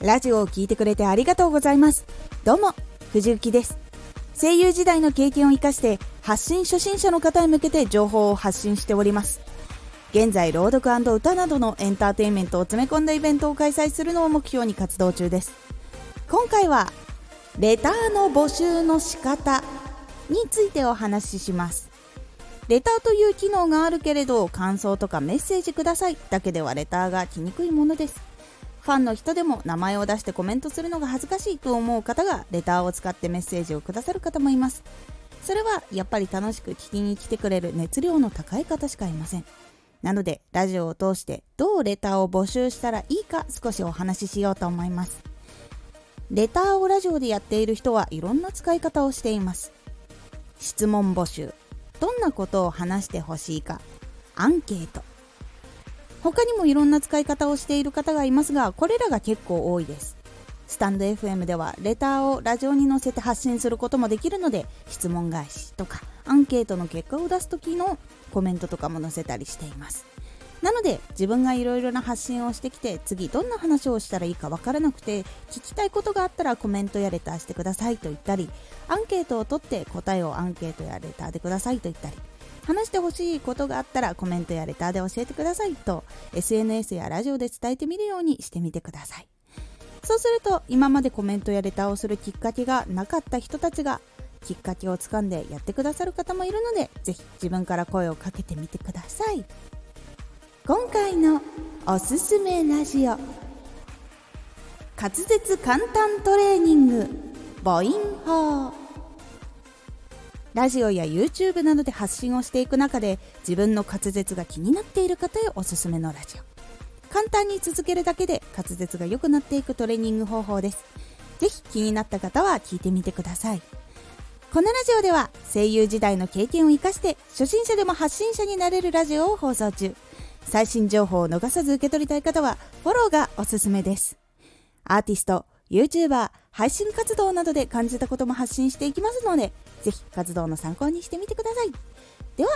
ラジオを聴いてくれてありがとうございます。どうも藤幸です。声優時代の経験を生かして発信初心者の方へ向けて情報を発信しております。現在朗読歌などのエンターテインメントを詰め込んだイベントを開催するのを目標に活動中です。今回はレターの募集の仕方についてお話しします。レターという機能があるけれど感想とかメッセージくださいだけではレターが来にくいものです。ファンの人でも名前を出してコメントするのが恥ずかしいと思う方がレターを使ってメッセージをくださる方もいます。それはやっぱり楽しく聞きに来てくれる熱量の高い方しかいません。なのでラジオを通してどうレターを募集したらいいか少しお話ししようと思います。レターをラジオでやっている人はいろんな使い方をしています。質問募集。どんなことを話してほしいか。アンケート。他にもいろんな使い方をしている方がいますがこれらが結構多いです。スタンド FM ではレターをラジオに載せて発信することもできるので質問返しとかアンケートの結果を出す時のコメントとかも載せたりしています。なので自分がいろいろな発信をしてきて次どんな話をしたらいいかわからなくて聞きたいことがあったらコメントやレターしてくださいと言ったりアンケートを取って答えをアンケートやレターでくださいと言ったり話してほしいことがあったらコメントやレターで教えてくださいと SNS やラジオで伝えてみるようにしてみてください。そうすると今までコメントやレターをするきっかけがなかった人たちがきっかけをつかんでやってくださる方もいるのでぜひ自分から声をかけてみてください。今回のおすすめラジオ。滑舌簡単トレーニング。母音法。ラジオや YouTube などで発信をしていく中で自分の滑舌が気になっている方へおすすめのラジオ。簡単に続けるだけで滑舌が良くなっていくトレーニング方法です。ぜひ気になった方は聞いてみてください。このラジオでは声優時代の経験を生かして初心者でも発信者になれるラジオを放送中。最新情報を逃さず受け取りたい方はフォローがおすすめです。アーティスト、YouTuber、配信活動などで感じたことも発信していきますので、ぜひ活動の参考にしてみてください。では、